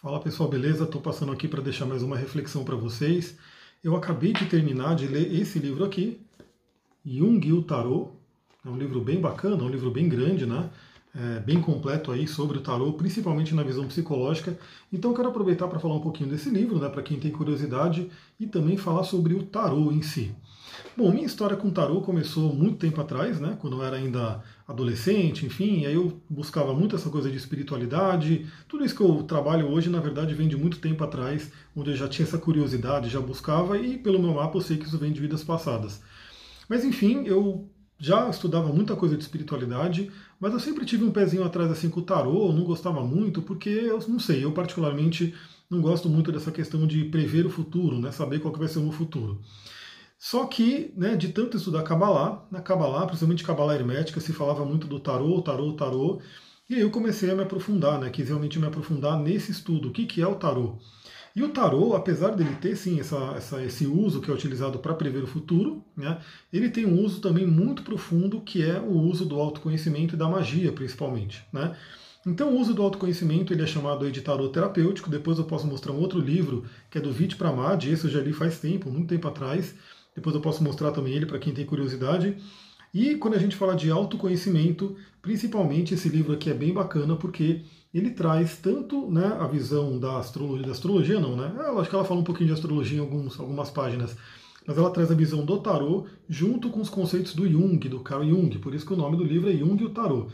Fala pessoal, beleza? Estou passando aqui para deixar mais uma reflexão para vocês. Eu acabei de terminar de ler esse livro aqui, Jung e o Tarot. É um livro bem bacana, um livro bem grande, né? É, bem completo aí sobre o tarot, principalmente na visão psicológica. Então eu quero aproveitar para falar um pouquinho desse livro, né, para quem tem curiosidade, e também falar sobre o tarot em si. Bom, minha história com tarô começou muito tempo atrás, né? Quando eu era ainda adolescente, enfim, aí eu buscava muito essa coisa de espiritualidade. Tudo isso que eu trabalho hoje, na verdade, vem de muito tempo atrás, onde eu já tinha essa curiosidade, já buscava, e pelo meu mapa eu sei que isso vem de vidas passadas. Mas enfim, eu já estudava muita coisa de espiritualidade, mas eu sempre tive um pezinho atrás assim com o tarô, não gostava muito, porque eu não sei, eu particularmente não gosto muito dessa questão de prever o futuro, né? Saber qual que vai ser o meu futuro. Só que, né, de tanto estudar Kabbalah, na Kabbalah, principalmente Kabbalah hermética, se falava muito do tarô, tarô, tarô, e aí eu comecei a me aprofundar, né, quis realmente me aprofundar nesse estudo, o que, que é o tarô. E o tarô, apesar dele ter sim essa, essa, esse uso que é utilizado para prever o futuro, né, ele tem um uso também muito profundo que é o uso do autoconhecimento e da magia, principalmente. Né? Então, o uso do autoconhecimento ele é chamado de tarô terapêutico. Depois eu posso mostrar um outro livro que é do Vit Pramad, esse eu já li faz tempo, muito tempo atrás, depois eu posso mostrar também ele para quem tem curiosidade. E quando a gente fala de autoconhecimento, principalmente esse livro aqui é bem bacana porque ele traz tanto né, a visão da astrologia, da astrologia não, né? Eu acho que ela fala um pouquinho de astrologia em alguns, algumas páginas, mas ela traz a visão do tarô junto com os conceitos do Jung, do Carl Jung, por isso que o nome do livro é Jung e o Tarô.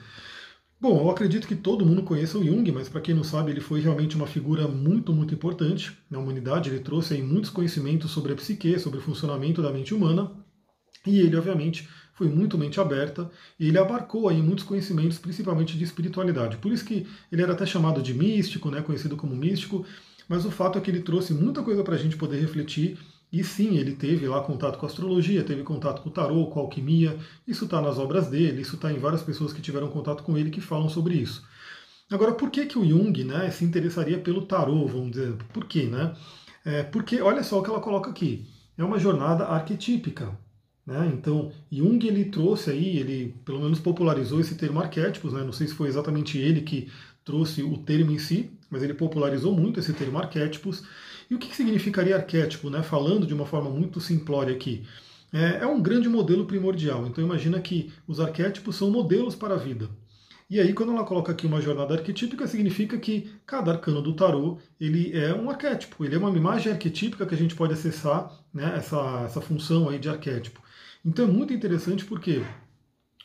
Bom, eu acredito que todo mundo conheça o Jung, mas para quem não sabe, ele foi realmente uma figura muito, muito importante na humanidade. Ele trouxe aí muitos conhecimentos sobre a psique, sobre o funcionamento da mente humana, e ele, obviamente, foi muito mente aberta e ele abarcou aí muitos conhecimentos, principalmente de espiritualidade. Por isso que ele era até chamado de místico, né, conhecido como místico, mas o fato é que ele trouxe muita coisa para a gente poder refletir e sim, ele teve lá contato com astrologia, teve contato com o tarô, com alquimia. Isso está nas obras dele, isso está em várias pessoas que tiveram contato com ele que falam sobre isso. Agora, por que, que o Jung né, se interessaria pelo tarô, vamos dizer? Por quê? Né? É, porque olha só o que ela coloca aqui. É uma jornada arquetípica. Né? Então, Jung ele trouxe aí, ele pelo menos popularizou esse termo arquétipos, né? não sei se foi exatamente ele que trouxe o termo em si, mas ele popularizou muito esse termo arquétipos. E o que significaria arquétipo, né? falando de uma forma muito simplória aqui? É, é um grande modelo primordial. Então imagina que os arquétipos são modelos para a vida. E aí, quando ela coloca aqui uma jornada arquetípica, significa que cada arcano do tarô ele é um arquétipo, ele é uma imagem arquetípica que a gente pode acessar né, essa, essa função aí de arquétipo. Então é muito interessante porque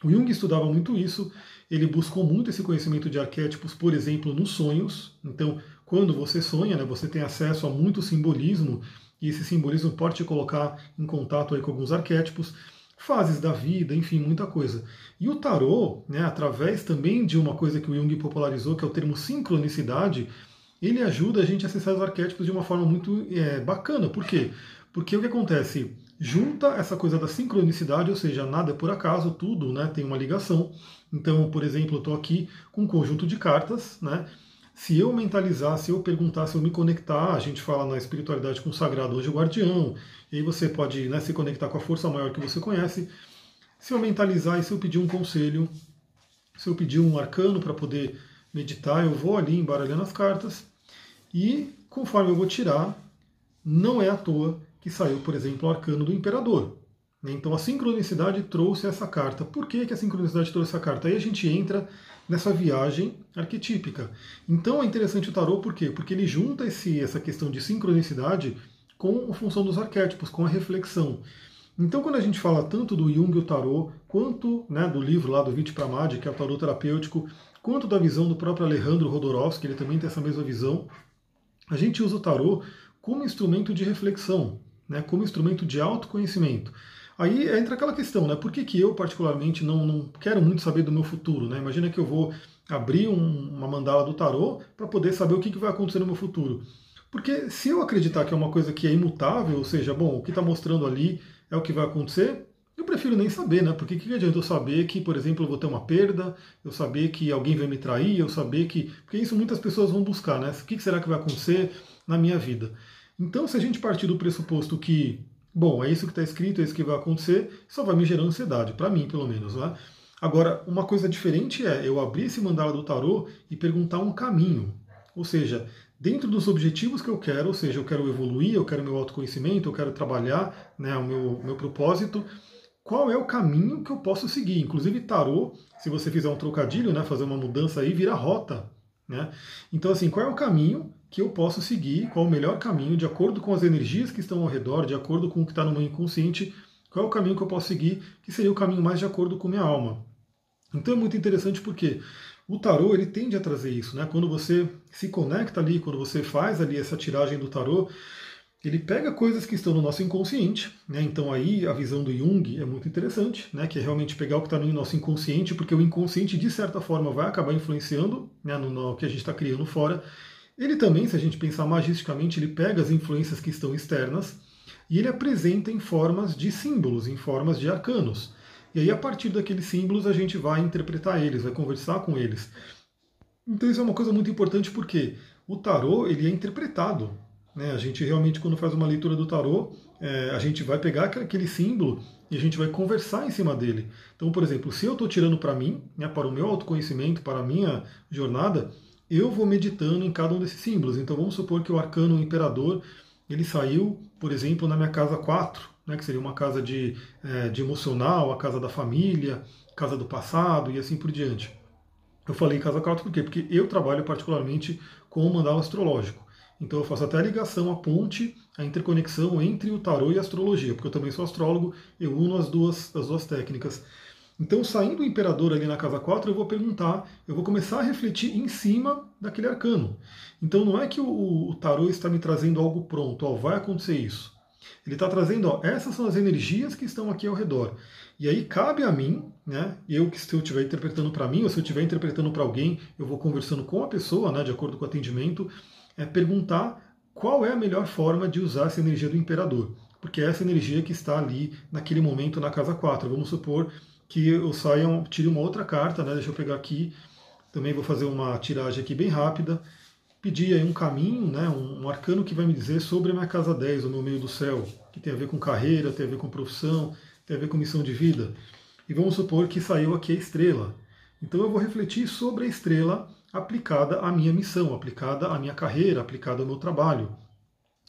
o Jung estudava muito isso, ele buscou muito esse conhecimento de arquétipos, por exemplo, nos sonhos. Então, quando você sonha, né, você tem acesso a muito simbolismo, e esse simbolismo pode te colocar em contato aí com alguns arquétipos, fases da vida, enfim, muita coisa. E o tarô, né, através também de uma coisa que o Jung popularizou, que é o termo sincronicidade, ele ajuda a gente a acessar os arquétipos de uma forma muito é, bacana. Por quê? Porque o que acontece? Junta essa coisa da sincronicidade, ou seja, nada é por acaso, tudo né, tem uma ligação. Então, por exemplo, eu estou aqui com um conjunto de cartas, né? Se eu mentalizar, se eu perguntar, se eu me conectar, a gente fala na espiritualidade com o sagrado hoje o guardião, e aí você pode né, se conectar com a força maior que você conhece. Se eu mentalizar e se eu pedir um conselho, se eu pedir um arcano para poder meditar, eu vou ali embaralhando as cartas e conforme eu vou tirar, não é à toa que saiu, por exemplo, o arcano do imperador. Então a sincronicidade trouxe essa carta. Por que, que a sincronicidade trouxe essa carta? Aí a gente entra nessa viagem arquetípica. Então é interessante o tarô por quê? Porque ele junta esse, essa questão de sincronicidade com a função dos arquétipos, com a reflexão. Então, quando a gente fala tanto do Jung e o tarô, quanto né, do livro lá do Vit Pramad, que é o tarô terapêutico, quanto da visão do próprio Alejandro Rodorovsky, ele também tem essa mesma visão, a gente usa o tarô como instrumento de reflexão, né, como instrumento de autoconhecimento. Aí entra aquela questão, né? Por que, que eu, particularmente, não, não quero muito saber do meu futuro? Né? Imagina que eu vou abrir um, uma mandala do tarô para poder saber o que, que vai acontecer no meu futuro. Porque se eu acreditar que é uma coisa que é imutável, ou seja, bom, o que está mostrando ali é o que vai acontecer, eu prefiro nem saber, né? Porque que adianta eu saber que, por exemplo, eu vou ter uma perda, eu saber que alguém vai me trair, eu saber que. Porque isso muitas pessoas vão buscar, né? O que será que vai acontecer na minha vida? Então, se a gente partir do pressuposto que Bom, é isso que está escrito, é isso que vai acontecer, só vai me gerar ansiedade, para mim pelo menos. Né? Agora, uma coisa diferente é eu abrir esse mandala do tarô e perguntar um caminho. Ou seja, dentro dos objetivos que eu quero, ou seja, eu quero evoluir, eu quero meu autoconhecimento, eu quero trabalhar né, o meu, meu propósito, qual é o caminho que eu posso seguir? Inclusive, tarô, se você fizer um trocadilho, né, fazer uma mudança aí, vira rota. Né? Então, assim, qual é o caminho que eu posso seguir? Qual o melhor caminho, de acordo com as energias que estão ao redor, de acordo com o que está no meu inconsciente, qual é o caminho que eu posso seguir, que seria o caminho mais de acordo com minha alma. Então é muito interessante porque o tarô ele tende a trazer isso, né? Quando você se conecta ali, quando você faz ali essa tiragem do tarô, ele pega coisas que estão no nosso inconsciente, né? Então aí a visão do Jung é muito interessante, né? Que é realmente pegar o que está no nosso inconsciente, porque o inconsciente de certa forma vai acabar influenciando, né? No, no que a gente está criando fora. Ele também, se a gente pensar magisticamente, ele pega as influências que estão externas e ele apresenta em formas de símbolos, em formas de arcanos. E aí, a partir daqueles símbolos, a gente vai interpretar eles, vai conversar com eles. Então, isso é uma coisa muito importante porque o tarô ele é interpretado. Né? A gente realmente, quando faz uma leitura do tarô, é, a gente vai pegar aquele símbolo e a gente vai conversar em cima dele. Então, por exemplo, se eu estou tirando para mim, né, para o meu autoconhecimento, para a minha jornada, eu vou meditando em cada um desses símbolos. Então, vamos supor que o arcano imperador ele saiu, por exemplo, na minha casa 4, né, que seria uma casa de, é, de emocional, a casa da família, casa do passado e assim por diante. Eu falei casa 4 por quê? Porque eu trabalho particularmente com o mandala astrológico. Então eu faço até a ligação, a ponte, a interconexão entre o tarô e a astrologia, porque eu também sou astrólogo, eu uno as duas, as duas técnicas. Então, saindo o imperador ali na casa 4, eu vou perguntar, eu vou começar a refletir em cima daquele arcano. Então, não é que o, o tarô está me trazendo algo pronto, ó, vai acontecer isso. Ele está trazendo, ó, essas são as energias que estão aqui ao redor. E aí cabe a mim, né? Eu que se eu estiver interpretando para mim, ou se eu estiver interpretando para alguém, eu vou conversando com a pessoa, né, de acordo com o atendimento, é perguntar qual é a melhor forma de usar essa energia do imperador. Porque é essa energia que está ali naquele momento na casa 4. Vamos supor que eu saia, tire uma outra carta, né? Deixa eu pegar aqui. Também vou fazer uma tiragem aqui bem rápida pedir aí um caminho, né, um, um arcano que vai me dizer sobre a minha casa 10, o meu meio do céu, que tem a ver com carreira, tem a ver com profissão, tem a ver com missão de vida. E vamos supor que saiu aqui a estrela. Então eu vou refletir sobre a estrela aplicada à minha missão, aplicada à minha carreira, aplicada ao meu trabalho.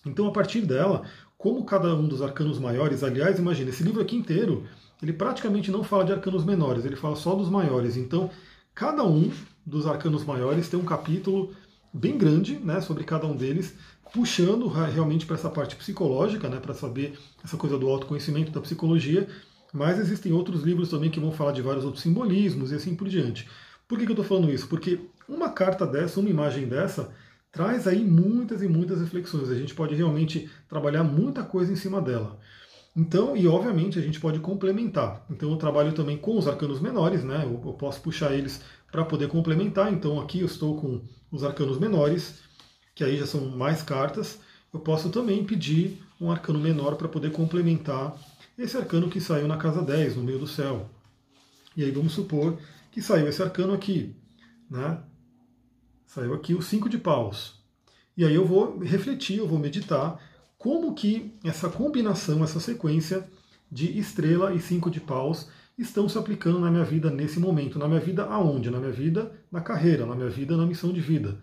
Então, a partir dela, como cada um dos arcanos maiores, aliás, imagina, esse livro aqui inteiro, ele praticamente não fala de arcanos menores, ele fala só dos maiores. Então, cada um dos arcanos maiores tem um capítulo bem grande né, sobre cada um deles, puxando realmente para essa parte psicológica, né, para saber essa coisa do autoconhecimento da psicologia, mas existem outros livros também que vão falar de vários outros simbolismos e assim por diante. Por que, que eu estou falando isso? Porque uma carta dessa, uma imagem dessa, traz aí muitas e muitas reflexões. A gente pode realmente trabalhar muita coisa em cima dela. Então, e obviamente a gente pode complementar. Então eu trabalho também com os arcanos menores, né? Eu, eu posso puxar eles para poder complementar. Então aqui eu estou com os arcanos menores, que aí já são mais cartas. Eu posso também pedir um arcano menor para poder complementar esse arcano que saiu na casa 10, no meio do céu. E aí vamos supor que saiu esse arcano aqui, né? Saiu aqui o 5 de paus. E aí eu vou refletir, eu vou meditar como que essa combinação, essa sequência de estrela e cinco de paus estão se aplicando na minha vida nesse momento. Na minha vida aonde? Na minha vida na carreira, na minha vida na missão de vida.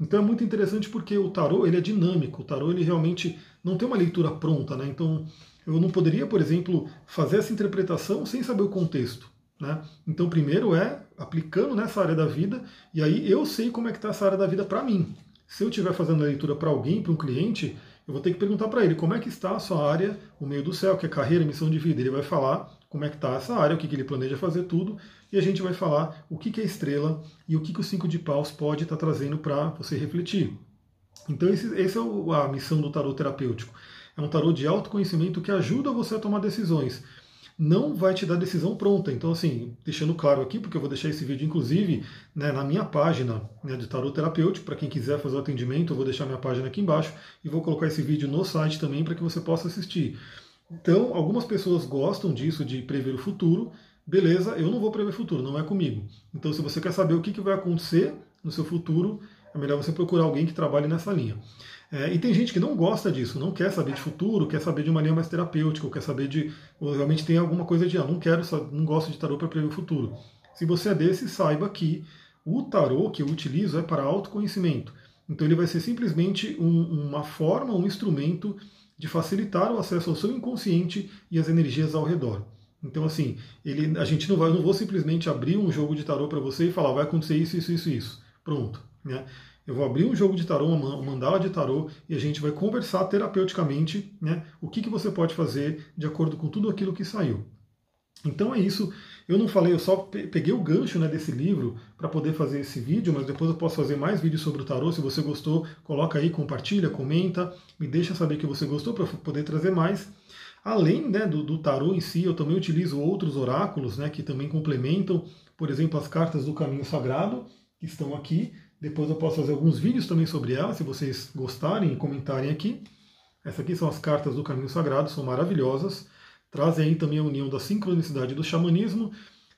Então é muito interessante porque o tarô ele é dinâmico, o tarô ele realmente não tem uma leitura pronta, né? Então eu não poderia, por exemplo, fazer essa interpretação sem saber o contexto. Né? Então, primeiro é aplicando nessa área da vida, e aí eu sei como é que está essa área da vida para mim. Se eu estiver fazendo a leitura para alguém, para um cliente, eu vou ter que perguntar para ele como é que está a sua área, o meio do céu, que é carreira, missão de vida. Ele vai falar como é que está essa área, o que, que ele planeja fazer tudo, e a gente vai falar o que, que é estrela e o que, que o cinco de paus pode estar tá trazendo para você refletir. Então esse, esse é o, a missão do tarot terapêutico. É um tarot de autoconhecimento que ajuda você a tomar decisões não vai te dar decisão pronta. Então, assim, deixando claro aqui, porque eu vou deixar esse vídeo, inclusive, né, na minha página né, de tarot terapêutico, para quem quiser fazer o atendimento, eu vou deixar minha página aqui embaixo e vou colocar esse vídeo no site também para que você possa assistir. Então, algumas pessoas gostam disso, de prever o futuro. Beleza, eu não vou prever o futuro, não é comigo. Então, se você quer saber o que, que vai acontecer no seu futuro, é melhor você procurar alguém que trabalhe nessa linha. É, e tem gente que não gosta disso, não quer saber de futuro, quer saber de uma linha mais terapêutica, quer saber de. Realmente tem alguma coisa de. Ah, não quero, não gosto de tarô para prever o futuro. Se você é desse, saiba que o tarô que eu utilizo é para autoconhecimento. Então ele vai ser simplesmente um, uma forma, um instrumento de facilitar o acesso ao seu inconsciente e às energias ao redor. Então, assim, ele, a gente não vai, não vou simplesmente abrir um jogo de tarô para você e falar vai acontecer isso, isso, isso, isso. Pronto. Né? Eu vou abrir um jogo de tarô, uma mandala de tarô, e a gente vai conversar terapeuticamente né, o que, que você pode fazer de acordo com tudo aquilo que saiu. Então é isso. Eu não falei, eu só peguei o gancho né, desse livro para poder fazer esse vídeo, mas depois eu posso fazer mais vídeos sobre o tarô. Se você gostou, coloca aí, compartilha, comenta, me deixa saber que você gostou para poder trazer mais. Além né, do, do, tarô em si, eu também utilizo outros oráculos né, que também complementam, por exemplo, as cartas do caminho sagrado, que estão aqui. Depois eu posso fazer alguns vídeos também sobre elas, se vocês gostarem e comentarem aqui. Essas aqui são as cartas do caminho sagrado, são maravilhosas trazem aí também a união da sincronicidade do xamanismo.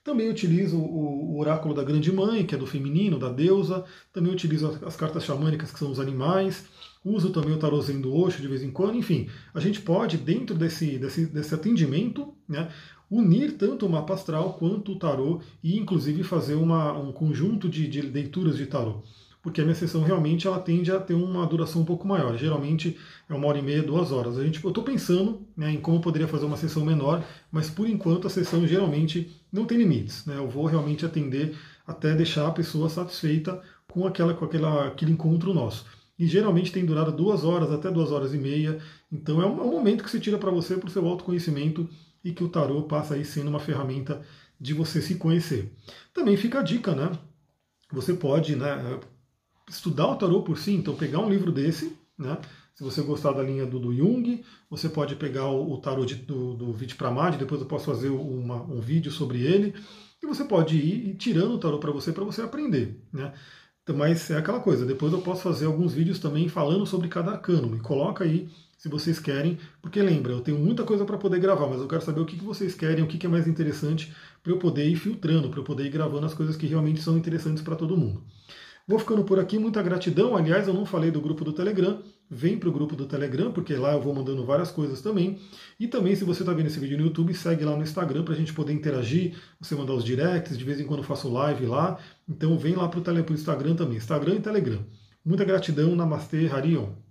Também utilizo o, oráculo da Grande Mãe, que é do feminino, da deusa. Também utilizo as, cartas xamânicas, que são os animais. Uso também o tarôzinho do Osho de vez em quando. Enfim, a gente pode, dentro desse, desse, desse atendimento, né, unir tanto o mapa astral quanto o tarô e, inclusive, fazer uma, um conjunto de, de leituras de tarô porque a minha sessão realmente ela tende a ter uma duração um pouco maior. Geralmente é uma hora e meia, duas horas. A gente, eu estou pensando né, em como eu poderia fazer uma sessão menor, mas por enquanto a sessão geralmente não tem limites. Né? Eu vou realmente atender até deixar a pessoa satisfeita com, aquela, com aquela, aquele encontro nosso. E geralmente tem durado duas horas até duas horas e meia. Então é um, é momento que se tira para você para o seu autoconhecimento e que o tarô passa aí sendo uma ferramenta de você se conhecer. Também fica a dica, né? Você pode, né, estudar o tarô por si, então pegar um livro desse, né? Se você gostar da linha do, do Jung, você pode pegar o, o tarô de, do, do Vidypramad, depois eu posso fazer uma, um vídeo sobre ele, e você pode ir, ir tirando o tarô para você, para você aprender, né? Então, mas é aquela coisa, depois eu posso fazer alguns vídeos também falando sobre cada arcano, me coloca aí se vocês querem, porque lembra, eu tenho muita coisa para poder gravar, mas eu quero saber o que, que vocês querem, o que, que é mais interessante para eu poder ir filtrando, para eu poder ir gravando as coisas que realmente são interessantes para todo mundo. Vou ficando por aqui, muita gratidão. Aliás, eu não falei do grupo do Telegram. Vem para o grupo do Telegram, porque lá eu vou mandando várias coisas também. E também, se você está vendo esse vídeo no YouTube, segue lá no Instagram para a gente poder interagir, você mandar os directs, de vez em quando eu faço live lá. Então vem lá para o Instagram também, Instagram e Telegram. Muita gratidão, Namastê, Harion.